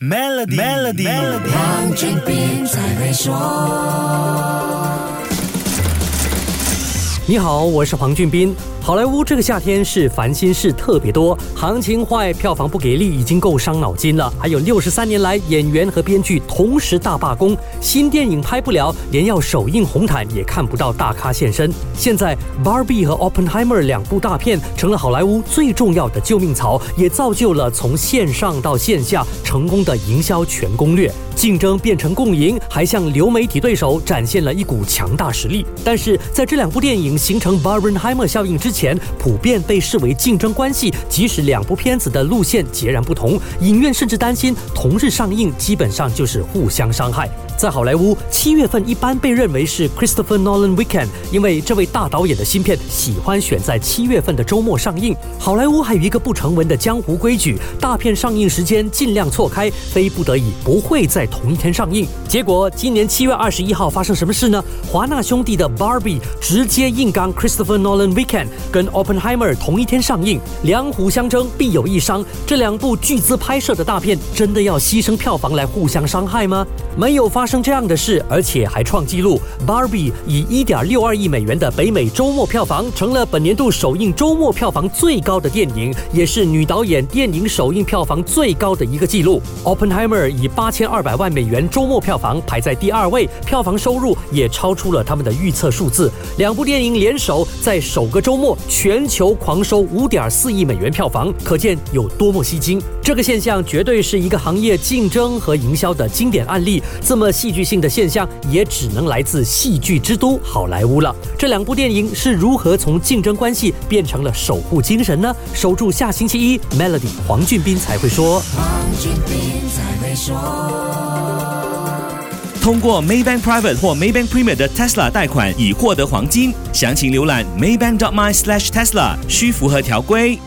Melody，Melody，黄俊斌才会说。你好，我是黄俊斌。好莱坞这个夏天是烦心事特别多，行情坏，票房不给力，已经够伤脑筋了。还有六十三年来，演员和编剧同时大罢工，新电影拍不了，连要首映红毯也看不到大咖现身。现在《Barbie》和《Oppenheimer》两部大片成了好莱坞最重要的救命草，也造就了从线上到线下成功的营销全攻略。竞争变成共赢，还向流媒体对手展现了一股强大实力。但是在这两部电影形成 Barbenheimer 效应之前，前普遍被视为竞争关系。即使两部片子的路线截然不同，影院甚至担心同日上映，基本上就是互相伤害。在好莱坞，七月份一般被认为是 Christopher Nolan Weekend，因为这位大导演的新片喜欢选在七月份的周末上映。好莱坞还有一个不成文的江湖规矩，大片上映时间尽量错开，非不得已不会在同一天上映。结果今年七月二十一号发生什么事呢？华纳兄弟的 Barbie 直接硬刚 Christopher Nolan Weekend，跟 Oppenheimer 同一天上映，两虎相争必有一伤。这两部巨资拍摄的大片，真的要牺牲票房来互相伤害吗？没有发生这样的事，而且还创纪录。Barbie 以一点六二亿美元的北美周末票房，成了本年度首映周末票房最高的电影，也是女导演电影首映票房最高的一个纪录。Oppenheimer 以八千二百万美元周末票房排在第二位，票房收入也超出了他们的预测数字。两部电影联手在首个周末全球狂收五点四亿美元票房，可见有多么吸睛。这个现象绝对是一个行业竞争和营销的经典案例。这么戏剧性的现象，也只能来自戏剧之都好莱坞了。这两部电影是如何从竞争关系变成了守护精神呢？守住下星期一，Melody 黄俊斌才会说。黄俊斌才会说。通过 Maybank Private 或 Maybank Premier 的 Tesla 贷款已获得黄金，详情浏览 maybank.my/tesla，需符合条规。